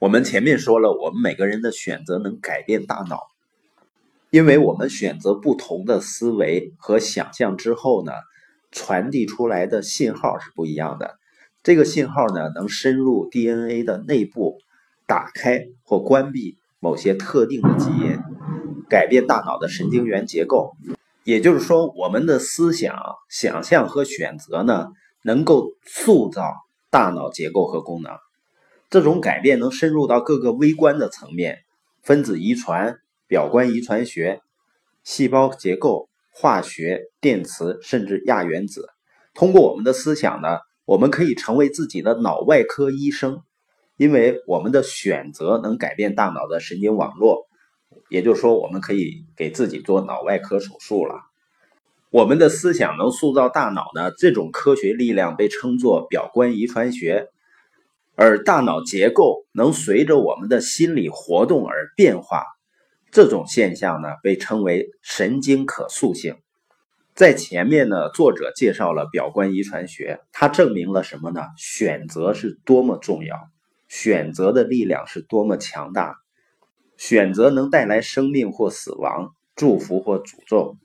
我们前面说了，我们每个人的选择能改变大脑，因为我们选择不同的思维和想象之后呢，传递出来的信号是不一样的。这个信号呢，能深入 DNA 的内部，打开或关闭某些特定的基因，改变大脑的神经元结构。也就是说，我们的思想、想象和选择呢，能够塑造大脑结构和功能。这种改变能深入到各个微观的层面，分子遗传、表观遗传学、细胞结构、化学、电磁，甚至亚原子。通过我们的思想呢，我们可以成为自己的脑外科医生，因为我们的选择能改变大脑的神经网络。也就是说，我们可以给自己做脑外科手术了。我们的思想能塑造大脑呢？这种科学力量被称作表观遗传学。而大脑结构能随着我们的心理活动而变化，这种现象呢被称为神经可塑性。在前面呢，作者介绍了表观遗传学，它证明了什么呢？选择是多么重要，选择的力量是多么强大，选择能带来生命或死亡，祝福或诅咒，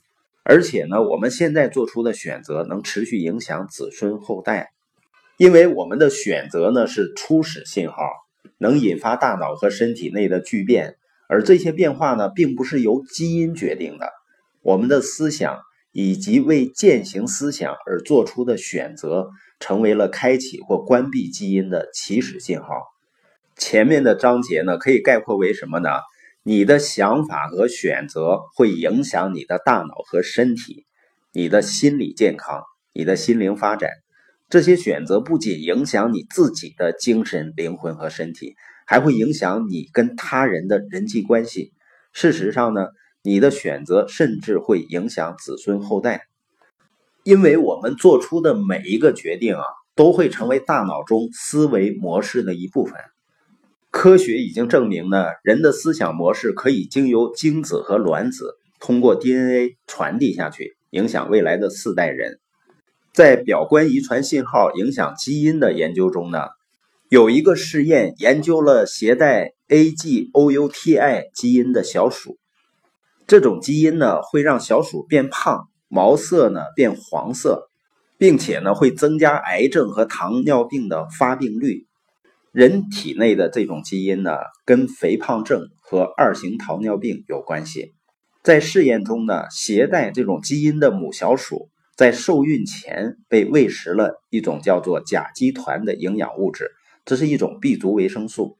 而且呢，我们现在做出的选择能持续影响子孙后代。因为我们的选择呢是初始信号，能引发大脑和身体内的巨变，而这些变化呢并不是由基因决定的。我们的思想以及为践行思想而做出的选择，成为了开启或关闭基因的起始信号。前面的章节呢可以概括为什么呢？你的想法和选择会影响你的大脑和身体，你的心理健康，你的心灵发展。这些选择不仅影响你自己的精神、灵魂和身体，还会影响你跟他人的人际关系。事实上呢，你的选择甚至会影响子孙后代，因为我们做出的每一个决定啊，都会成为大脑中思维模式的一部分。科学已经证明呢，人的思想模式可以经由精子和卵子通过 DNA 传递下去，影响未来的四代人。在表观遗传信号影响基因的研究中呢，有一个试验研究了携带 AGOUTI 基因的小鼠，这种基因呢会让小鼠变胖，毛色呢变黄色，并且呢会增加癌症和糖尿病的发病率。人体内的这种基因呢跟肥胖症和二型糖尿病有关系。在试验中呢，携带这种基因的母小鼠。在受孕前被喂食了一种叫做甲基团的营养物质，这是一种 B 族维生素。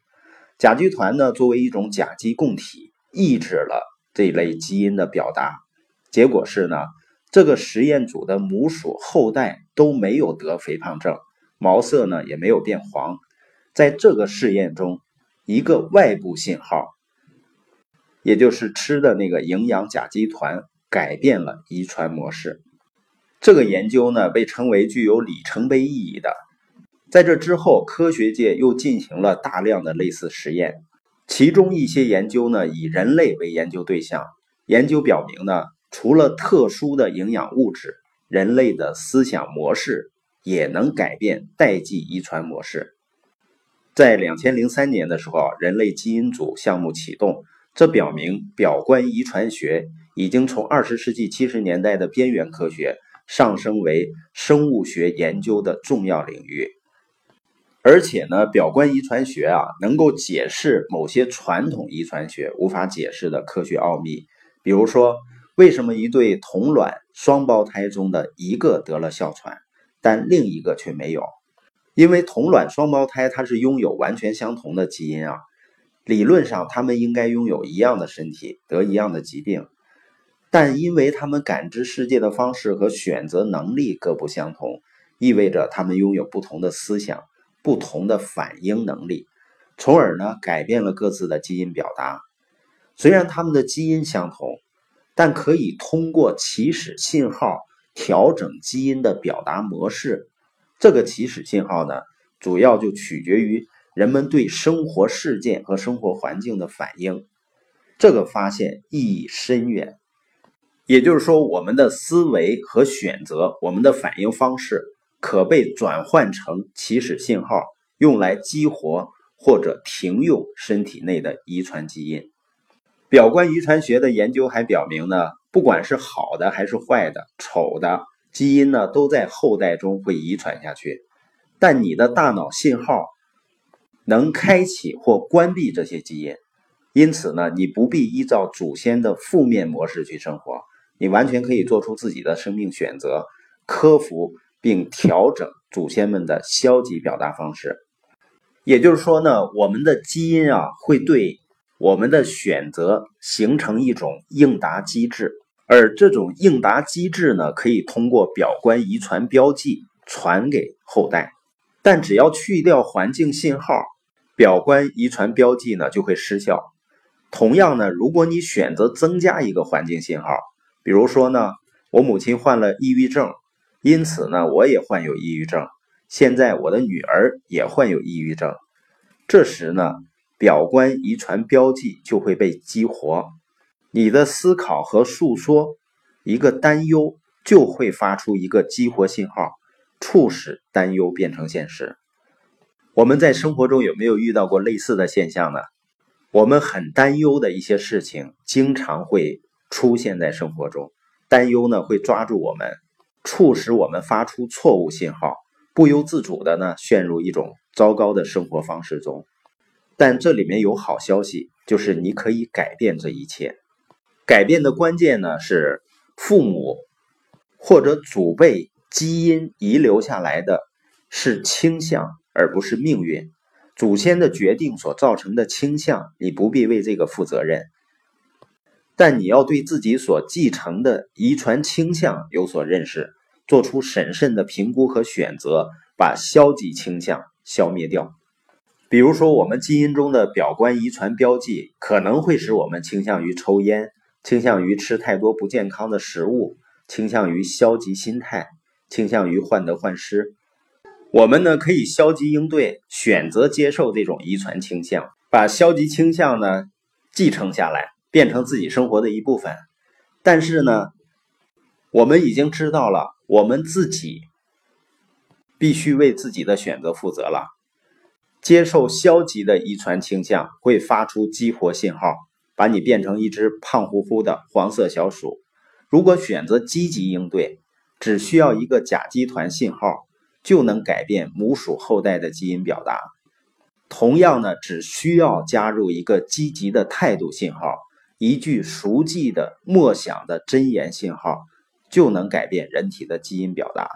甲基团呢，作为一种甲基供体，抑制了这类基因的表达。结果是呢，这个实验组的母鼠后代都没有得肥胖症，毛色呢也没有变黄。在这个试验中，一个外部信号，也就是吃的那个营养甲基团，改变了遗传模式。这个研究呢被称为具有里程碑意义的。在这之后，科学界又进行了大量的类似实验，其中一些研究呢以人类为研究对象。研究表明呢，除了特殊的营养物质，人类的思想模式也能改变代际遗传模式。在两千零三年的时候，人类基因组项目启动，这表明表观遗传学已经从二十世纪七十年代的边缘科学。上升为生物学研究的重要领域，而且呢，表观遗传学啊，能够解释某些传统遗传学无法解释的科学奥秘。比如说，为什么一对同卵双胞胎中的一个得了哮喘，但另一个却没有？因为同卵双胞胎它是拥有完全相同的基因啊，理论上他们应该拥有一样的身体，得一样的疾病。但因为他们感知世界的方式和选择能力各不相同，意味着他们拥有不同的思想、不同的反应能力，从而呢改变了各自的基因表达。虽然他们的基因相同，但可以通过起始信号调整基因的表达模式。这个起始信号呢，主要就取决于人们对生活事件和生活环境的反应。这个发现意义深远。也就是说，我们的思维和选择，我们的反应方式，可被转换成起始信号，用来激活或者停用身体内的遗传基因。表观遗传学的研究还表明呢，不管是好的还是坏的、丑的基因呢，都在后代中会遗传下去。但你的大脑信号能开启或关闭这些基因，因此呢，你不必依照祖先的负面模式去生活，你完全可以做出自己的生命选择，克服并调整祖先们的消极表达方式。也就是说呢，我们的基因啊，会对。我们的选择形成一种应答机制，而这种应答机制呢，可以通过表观遗传标记传给后代。但只要去掉环境信号，表观遗传标记呢就会失效。同样呢，如果你选择增加一个环境信号，比如说呢，我母亲患了抑郁症，因此呢，我也患有抑郁症。现在我的女儿也患有抑郁症，这时呢。表观遗传标记就会被激活，你的思考和诉说，一个担忧就会发出一个激活信号，促使担忧变成现实。我们在生活中有没有遇到过类似的现象呢？我们很担忧的一些事情，经常会出现在生活中，担忧呢会抓住我们，促使我们发出错误信号，不由自主的呢陷入一种糟糕的生活方式中。但这里面有好消息，就是你可以改变这一切。改变的关键呢是父母或者祖辈基因遗留下来的是倾向，而不是命运。祖先的决定所造成的倾向，你不必为这个负责任。但你要对自己所继承的遗传倾向有所认识，做出审慎的评估和选择，把消极倾向消灭掉。比如说，我们基因中的表观遗传标记可能会使我们倾向于抽烟，倾向于吃太多不健康的食物，倾向于消极心态，倾向于患得患失。我们呢可以消极应对，选择接受这种遗传倾向，把消极倾向呢继承下来，变成自己生活的一部分。但是呢，我们已经知道了，我们自己必须为自己的选择负责了。接受消极的遗传倾向会发出激活信号，把你变成一只胖乎乎的黄色小鼠。如果选择积极应对，只需要一个甲基团信号就能改变母鼠后代的基因表达。同样呢，只需要加入一个积极的态度信号，一句熟记的默想的真言信号，就能改变人体的基因表达。